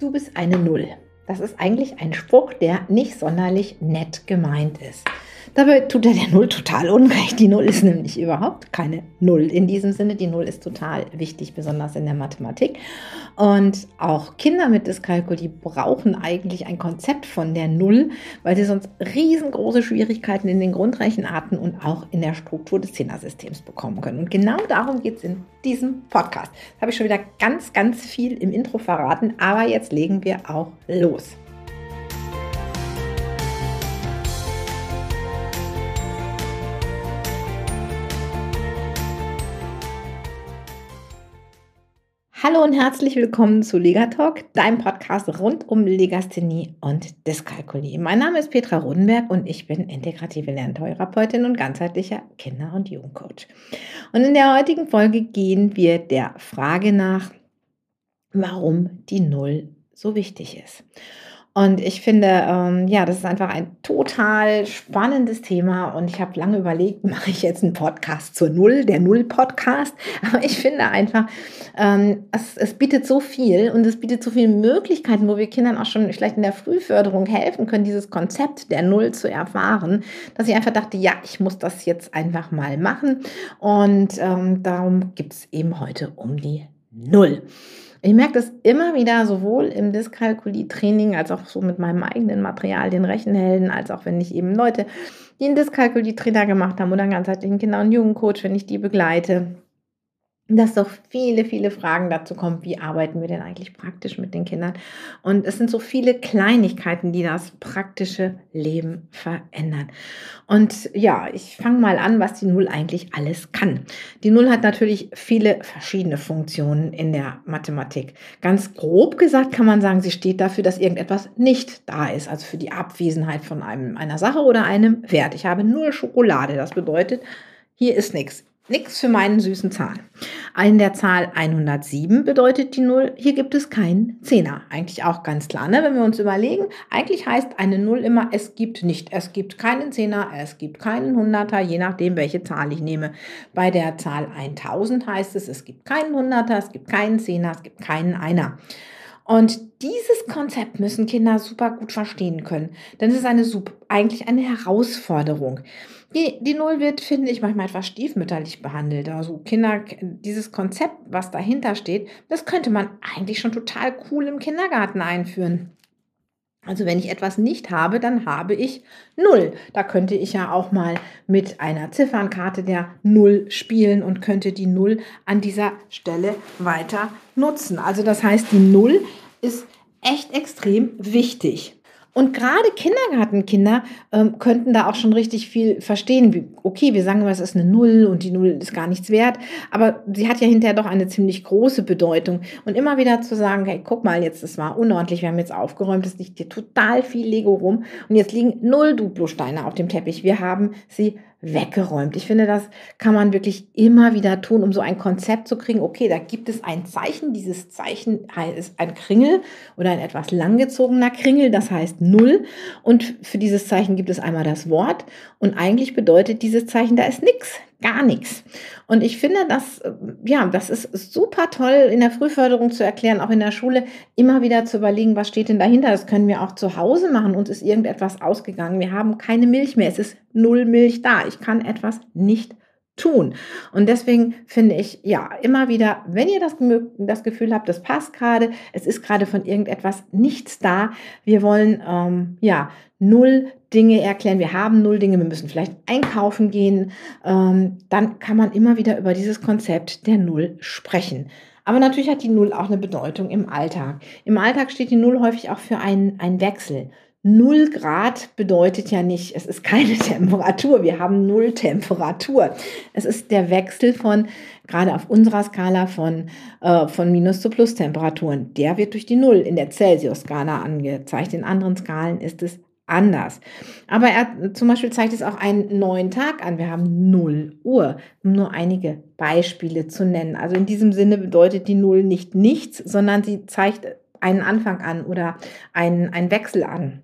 Du bist eine Null. Das ist eigentlich ein Spruch, der nicht sonderlich nett gemeint ist. Dabei tut er der Null total unrecht. Die Null ist nämlich überhaupt keine Null. In diesem Sinne, die Null ist total wichtig, besonders in der Mathematik. Und auch Kinder mit Dyskalkulie brauchen eigentlich ein Konzept von der Null, weil sie sonst riesengroße Schwierigkeiten in den Grundrechenarten und auch in der Struktur des Zehnersystems bekommen können. Und genau darum geht es in diesem Podcast. Das habe ich schon wieder ganz, ganz viel im Intro verraten, aber jetzt legen wir auch los. Hallo und herzlich willkommen zu Legatalk, deinem Podcast rund um Legasthenie und Dyskalkulie. Mein Name ist Petra Rodenberg und ich bin integrative Lerntherapeutin und ganzheitlicher Kinder- und Jugendcoach. Und in der heutigen Folge gehen wir der Frage nach, warum die Null so wichtig ist. Und ich finde, ähm, ja, das ist einfach ein total spannendes Thema. Und ich habe lange überlegt, mache ich jetzt einen Podcast zur Null, der Null-Podcast. Aber ich finde einfach, ähm, es, es bietet so viel und es bietet so viele Möglichkeiten, wo wir Kindern auch schon vielleicht in der Frühförderung helfen können, dieses Konzept der Null zu erfahren, dass ich einfach dachte, ja, ich muss das jetzt einfach mal machen. Und ähm, darum gibt es eben heute um die Null. Ich merke das immer wieder, sowohl im Dyskalkulie-Training als auch so mit meinem eigenen Material, den Rechenhelden, als auch wenn ich eben Leute, die einen Dyskalkulie-Trainer gemacht haben oder einen ganzheitlichen Kinder- und Jugendcoach, wenn ich die begleite dass doch viele, viele Fragen dazu kommen, wie arbeiten wir denn eigentlich praktisch mit den Kindern. Und es sind so viele Kleinigkeiten, die das praktische Leben verändern. Und ja, ich fange mal an, was die Null eigentlich alles kann. Die Null hat natürlich viele verschiedene Funktionen in der Mathematik. Ganz grob gesagt kann man sagen, sie steht dafür, dass irgendetwas nicht da ist, also für die Abwesenheit von einem, einer Sache oder einem Wert. Ich habe null Schokolade, das bedeutet, hier ist nichts. Nichts für meinen süßen Zahn. In der Zahl 107 bedeutet die Null, hier gibt es keinen Zehner. Eigentlich auch ganz klar, ne? wenn wir uns überlegen. Eigentlich heißt eine Null immer, es gibt nicht. Es gibt keinen Zehner, es gibt keinen Hunderter, je nachdem, welche Zahl ich nehme. Bei der Zahl 1000 heißt es, es gibt keinen Hunderter, es gibt keinen Zehner, es gibt keinen Einer. Und dieses Konzept müssen Kinder super gut verstehen können, denn es ist eine, eigentlich eine Herausforderung. Die, die Null wird, finde ich, manchmal etwas stiefmütterlich behandelt. Also Kinder, dieses Konzept, was dahinter steht, das könnte man eigentlich schon total cool im Kindergarten einführen. Also wenn ich etwas nicht habe, dann habe ich Null. Da könnte ich ja auch mal mit einer Ziffernkarte der Null spielen und könnte die Null an dieser Stelle weiter nutzen. Also das heißt, die Null ist echt extrem wichtig. Und gerade Kindergartenkinder ähm, könnten da auch schon richtig viel verstehen. Wie, okay, wir sagen immer, es ist eine Null und die Null ist gar nichts wert, aber sie hat ja hinterher doch eine ziemlich große Bedeutung. Und immer wieder zu sagen, hey, guck mal, jetzt, das war unordentlich, wir haben jetzt aufgeräumt, es liegt hier total viel Lego rum und jetzt liegen null Duplo-Steine auf dem Teppich. Wir haben sie weggeräumt. Ich finde, das kann man wirklich immer wieder tun, um so ein Konzept zu kriegen. Okay, da gibt es ein Zeichen. Dieses Zeichen ist ein Kringel oder ein etwas langgezogener Kringel, das heißt Null. Und für dieses Zeichen gibt es einmal das Wort. Und eigentlich bedeutet dieses Zeichen, da ist nichts gar nichts. Und ich finde, das, äh, ja, das ist super toll in der Frühförderung zu erklären, auch in der Schule immer wieder zu überlegen, was steht denn dahinter. Das können wir auch zu Hause machen. Uns ist irgendetwas ausgegangen. Wir haben keine Milch mehr. Es ist null Milch da. Ich kann etwas nicht tun. Und deswegen finde ich, ja, immer wieder, wenn ihr das, das Gefühl habt, das passt gerade, es ist gerade von irgendetwas nichts da, wir wollen, ähm, ja, null Dinge erklären, wir haben null Dinge, wir müssen vielleicht einkaufen gehen, ähm, dann kann man immer wieder über dieses Konzept der Null sprechen. Aber natürlich hat die Null auch eine Bedeutung im Alltag. Im Alltag steht die Null häufig auch für einen, einen Wechsel. Null Grad bedeutet ja nicht, es ist keine Temperatur. Wir haben Null Temperatur. Es ist der Wechsel von, gerade auf unserer Skala von, äh, von Minus zu Plus Temperaturen. Der wird durch die Null in der Celsius-Skala angezeigt. In anderen Skalen ist es anders. Aber er zum Beispiel zeigt es auch einen neuen Tag an. Wir haben 0 Uhr, um nur einige Beispiele zu nennen. Also in diesem Sinne bedeutet die Null nicht nichts, sondern sie zeigt einen Anfang an oder einen, einen Wechsel an.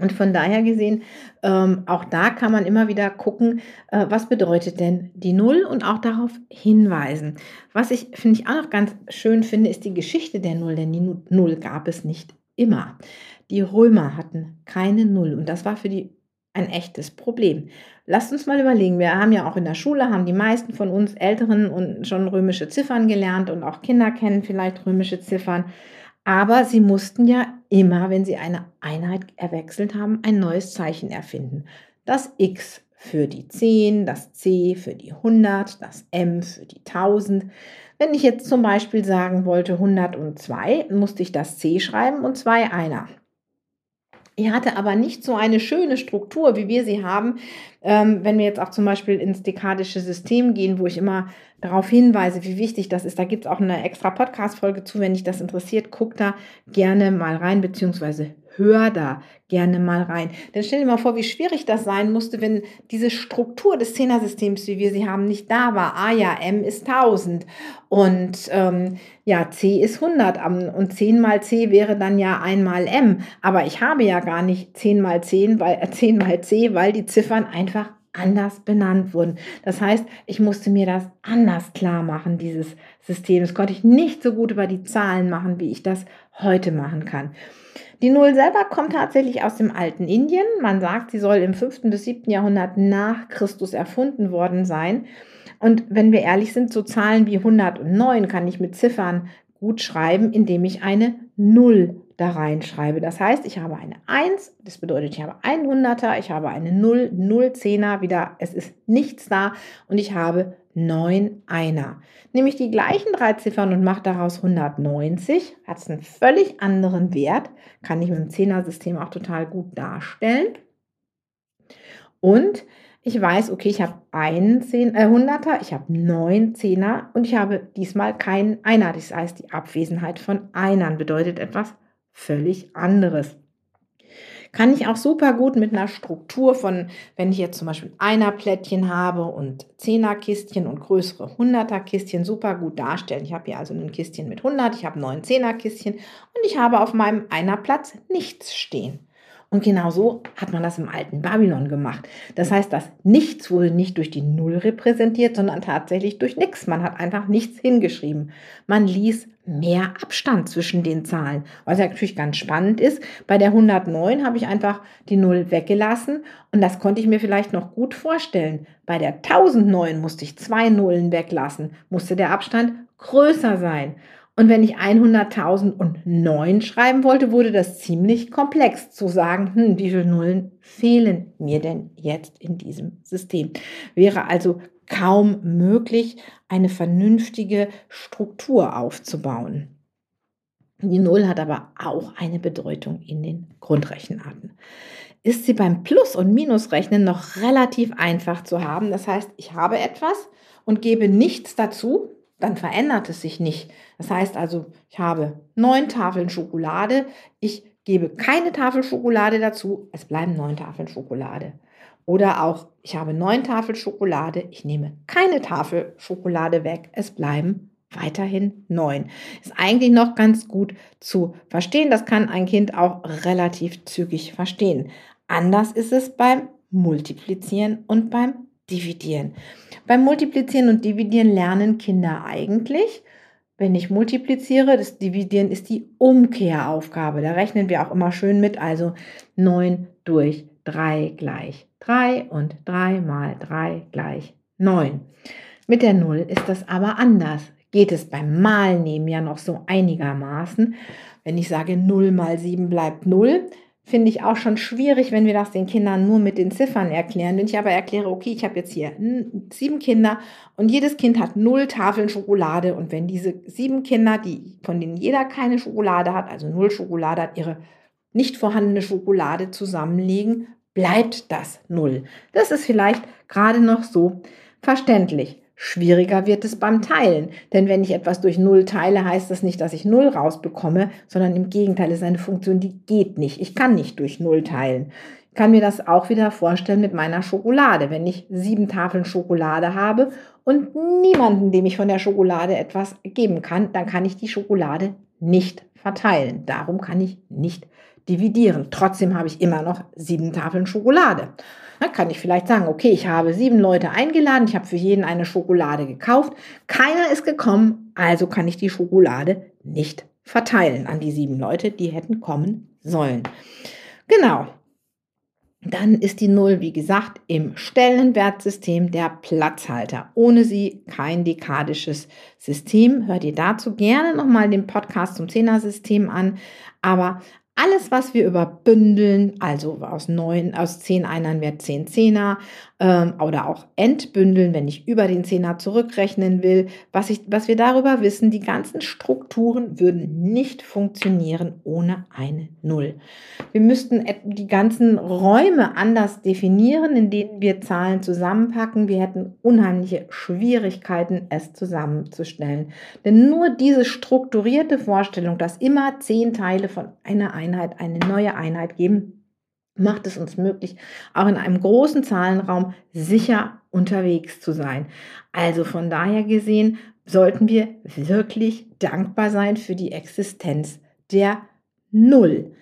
Und von daher gesehen, ähm, auch da kann man immer wieder gucken, äh, was bedeutet denn die Null und auch darauf hinweisen. Was ich, finde ich, auch noch ganz schön finde, ist die Geschichte der Null, denn die Null gab es nicht immer. Die Römer hatten keine Null und das war für die ein echtes Problem. Lasst uns mal überlegen, wir haben ja auch in der Schule, haben die meisten von uns Älteren und schon römische Ziffern gelernt und auch Kinder kennen vielleicht römische Ziffern. Aber sie mussten ja immer, wenn sie eine Einheit erwechselt haben, ein neues Zeichen erfinden. Das X für die 10, das C für die 100, das M für die 1000. Wenn ich jetzt zum Beispiel sagen wollte 102, musste ich das C schreiben und 2 einer. Ich hatte aber nicht so eine schöne Struktur, wie wir sie haben, ähm, wenn wir jetzt auch zum Beispiel ins dekadische System gehen, wo ich immer darauf hinweise, wie wichtig das ist. Da gibt es auch eine extra Podcast-Folge zu, wenn dich das interessiert, guck da gerne mal rein, beziehungsweise hör da gerne mal rein. Denn stell dir mal vor, wie schwierig das sein musste, wenn diese Struktur des Zehnersystems, wie wir sie haben, nicht da war. Ah ja, M ist 1000 und ähm, ja, C ist 100 und 10 mal C wäre dann ja einmal M. Aber ich habe ja gar nicht 10 mal 10, weil, äh, 10 mal C, weil die Ziffern einfach anders benannt wurden. Das heißt, ich musste mir das anders klar machen, dieses System. Das konnte ich nicht so gut über die Zahlen machen, wie ich das heute machen kann. Die Null selber kommt tatsächlich aus dem alten Indien. Man sagt, sie soll im 5. bis 7. Jahrhundert nach Christus erfunden worden sein. Und wenn wir ehrlich sind, so Zahlen wie 109 kann ich mit Ziffern gut schreiben, indem ich eine Null da reinschreibe. Das heißt, ich habe eine 1, das bedeutet, ich habe 100er, ich habe eine 0, 0 Zehner, wieder, es ist nichts da und ich habe 9 Einer. Nehme ich die gleichen drei Ziffern und mache daraus 190, hat es einen völlig anderen Wert, kann ich mit dem Zehner-System auch total gut darstellen. Und ich weiß, okay, ich habe einen Zehn, äh, Hunderter, ich habe neun Zehner und ich habe diesmal keinen Einer. Das heißt, die Abwesenheit von Einern bedeutet etwas völlig anderes. Kann ich auch super gut mit einer Struktur von, wenn ich jetzt zum Beispiel Einerplättchen habe und Zehnerkistchen und größere Hunderterkistchen super gut darstellen. Ich habe hier also ein Kistchen mit 100, ich habe neun Zehnerkistchen und ich habe auf meinem Einerplatz nichts stehen. Und genau so hat man das im alten Babylon gemacht. Das heißt, das Nichts wurde nicht durch die Null repräsentiert, sondern tatsächlich durch nichts. Man hat einfach nichts hingeschrieben. Man ließ mehr Abstand zwischen den Zahlen. Was natürlich ganz spannend ist, bei der 109 habe ich einfach die Null weggelassen und das konnte ich mir vielleicht noch gut vorstellen. Bei der 1009 musste ich zwei Nullen weglassen, musste der Abstand größer sein. Und wenn ich 100.009 schreiben wollte, wurde das ziemlich komplex zu sagen, hm, wie viele Nullen fehlen mir denn jetzt in diesem System. Wäre also kaum möglich, eine vernünftige Struktur aufzubauen. Die Null hat aber auch eine Bedeutung in den Grundrechenarten. Ist sie beim Plus- und Minusrechnen noch relativ einfach zu haben. Das heißt, ich habe etwas und gebe nichts dazu, dann verändert es sich nicht. Das heißt also, ich habe neun Tafeln Schokolade, ich gebe keine Tafel Schokolade dazu, es bleiben neun Tafeln Schokolade. Oder auch, ich habe neun Tafel Schokolade, ich nehme keine Tafel Schokolade weg, es bleiben weiterhin neun. Ist eigentlich noch ganz gut zu verstehen. Das kann ein Kind auch relativ zügig verstehen. Anders ist es beim Multiplizieren und beim Dividieren. Beim Multiplizieren und Dividieren lernen Kinder eigentlich, wenn ich multipliziere, das Dividieren ist die Umkehraufgabe. Da rechnen wir auch immer schön mit, also 9 durch 3 gleich 3 und 3 mal 3 gleich 9. Mit der 0 ist das aber anders. Geht es beim Malnehmen ja noch so einigermaßen. Wenn ich sage 0 mal 7 bleibt 0, finde ich auch schon schwierig, wenn wir das den Kindern nur mit den Ziffern erklären. Wenn ich aber erkläre, okay, ich habe jetzt hier sieben Kinder und jedes Kind hat null Tafeln Schokolade und wenn diese sieben Kinder, die, von denen jeder keine Schokolade hat, also null Schokolade hat, ihre nicht vorhandene Schokolade zusammenlegen, bleibt das null. Das ist vielleicht gerade noch so verständlich. Schwieriger wird es beim Teilen, denn wenn ich etwas durch Null teile, heißt das nicht, dass ich Null rausbekomme, sondern im Gegenteil, es ist eine Funktion, die geht nicht. Ich kann nicht durch Null teilen. Ich kann mir das auch wieder vorstellen mit meiner Schokolade. Wenn ich sieben Tafeln Schokolade habe und niemanden, dem ich von der Schokolade etwas geben kann, dann kann ich die Schokolade nicht verteilen. Darum kann ich nicht dividieren. Trotzdem habe ich immer noch sieben Tafeln Schokolade. Da kann ich vielleicht sagen, okay, ich habe sieben Leute eingeladen, ich habe für jeden eine Schokolade gekauft, keiner ist gekommen, also kann ich die Schokolade nicht verteilen an die sieben Leute, die hätten kommen sollen. Genau. Dann ist die Null, wie gesagt, im Stellenwertsystem der Platzhalter. Ohne sie kein dekadisches System. Hört ihr dazu gerne nochmal den Podcast zum Zehner-System an. Aber alles, was wir überbündeln, also aus neun, aus zehn Einern wird zehn Zehner ähm, oder auch entbündeln, wenn ich über den Zehner zurückrechnen will, was, ich, was wir darüber wissen, die ganzen Strukturen würden nicht funktionieren ohne eine Null. Wir müssten die ganzen Räume anders definieren, in denen wir Zahlen zusammenpacken. Wir hätten unheimliche Schwierigkeiten, es zusammenzustellen. Denn nur diese strukturierte Vorstellung, dass immer zehn Teile von einer Einheit eine neue Einheit geben, macht es uns möglich, auch in einem großen Zahlenraum sicher unterwegs zu sein. Also von daher gesehen sollten wir wirklich dankbar sein für die Existenz der Null.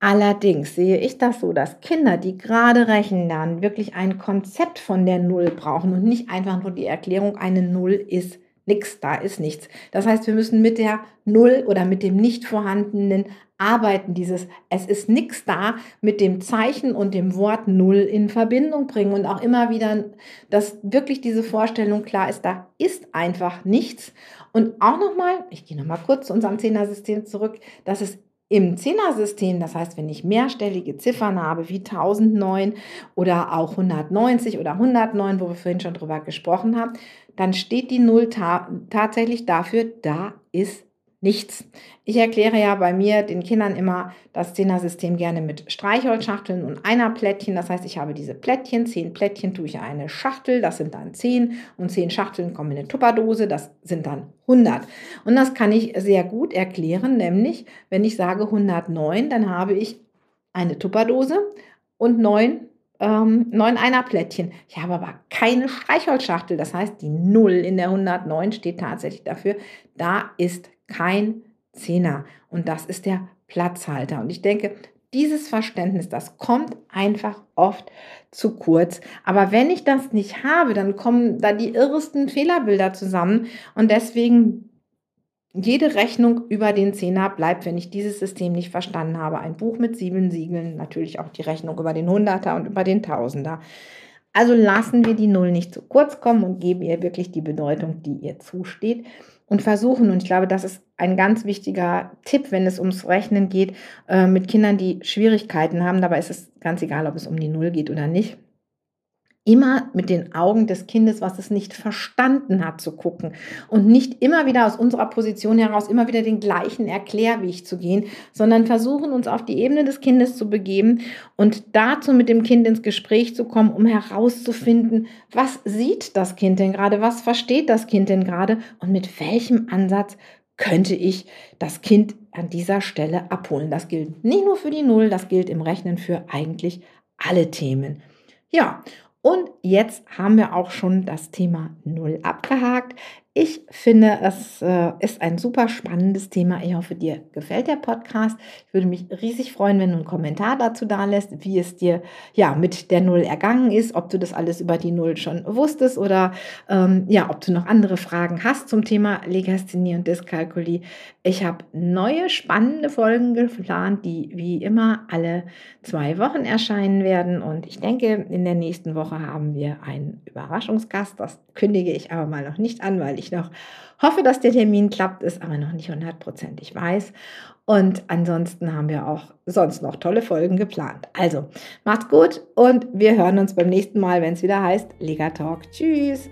Allerdings sehe ich das so, dass Kinder, die gerade rechnen lernen, wirklich ein Konzept von der Null brauchen und nicht einfach nur die Erklärung, eine Null ist nichts, da ist nichts. Das heißt, wir müssen mit der Null oder mit dem nicht vorhandenen arbeiten, dieses es ist nichts da mit dem Zeichen und dem Wort Null in Verbindung bringen und auch immer wieder, dass wirklich diese Vorstellung klar ist, da ist einfach nichts. Und auch nochmal, ich gehe nochmal kurz zu unserem Zehner-System zurück, dass es im Zehner-System, das heißt, wenn ich mehrstellige Ziffern habe, wie 1009 oder auch 190 oder 109, wo wir vorhin schon drüber gesprochen haben, dann steht die Null ta tatsächlich dafür, da ist nichts. Ich erkläre ja bei mir den Kindern immer das Zehner-System gerne mit Streichholzschachteln und einer Plättchen. Das heißt, ich habe diese Plättchen, zehn Plättchen tue ich in eine Schachtel, das sind dann zehn und zehn Schachteln kommen in eine Tupperdose, das sind dann 100. Und das kann ich sehr gut erklären, nämlich wenn ich sage 109, dann habe ich eine Tupperdose und neun ähm, neun Einerplättchen. Ich habe aber keine Streichholzschachtel. Das heißt, die Null in der 109 steht tatsächlich dafür, da ist kein Zehner. Und das ist der Platzhalter. Und ich denke, dieses Verständnis, das kommt einfach oft zu kurz. Aber wenn ich das nicht habe, dann kommen da die irresten Fehlerbilder zusammen. Und deswegen jede Rechnung über den Zehner bleibt, wenn ich dieses System nicht verstanden habe. Ein Buch mit sieben Siegeln, natürlich auch die Rechnung über den Hunderter und über den Tausender. Also lassen wir die Null nicht zu kurz kommen und geben ihr wirklich die Bedeutung, die ihr zusteht und versuchen, und ich glaube, das ist ein ganz wichtiger Tipp, wenn es ums Rechnen geht, äh, mit Kindern, die Schwierigkeiten haben, dabei ist es ganz egal, ob es um die Null geht oder nicht, immer mit den Augen des Kindes, was es nicht verstanden hat, zu gucken und nicht immer wieder aus unserer Position heraus immer wieder den gleichen Erklärweg zu gehen, sondern versuchen uns auf die Ebene des Kindes zu begeben und dazu mit dem Kind ins Gespräch zu kommen, um herauszufinden, was sieht das Kind denn gerade, was versteht das Kind denn gerade und mit welchem Ansatz könnte ich das Kind an dieser Stelle abholen. Das gilt nicht nur für die Null, das gilt im Rechnen für eigentlich alle Themen. Ja, und jetzt haben wir auch schon das Thema Null abgehakt. Ich finde, es äh, ist ein super spannendes Thema. Ich hoffe, dir gefällt der Podcast. Ich würde mich riesig freuen, wenn du einen Kommentar dazu da lässt, wie es dir ja mit der Null ergangen ist, ob du das alles über die Null schon wusstest oder ähm, ja, ob du noch andere Fragen hast zum Thema Legasthenie und Dyskalkulie. Ich habe neue spannende Folgen geplant, die wie immer alle zwei Wochen erscheinen werden. Und ich denke, in der nächsten Woche haben wir einen Überraschungsgast. Das kündige ich aber mal noch nicht an, weil ich noch hoffe, dass der Termin klappt, ist aber noch nicht hundertprozentig weiß. Und ansonsten haben wir auch sonst noch tolle Folgen geplant. Also, macht's gut und wir hören uns beim nächsten Mal, wenn es wieder heißt Lega Talk. Tschüss!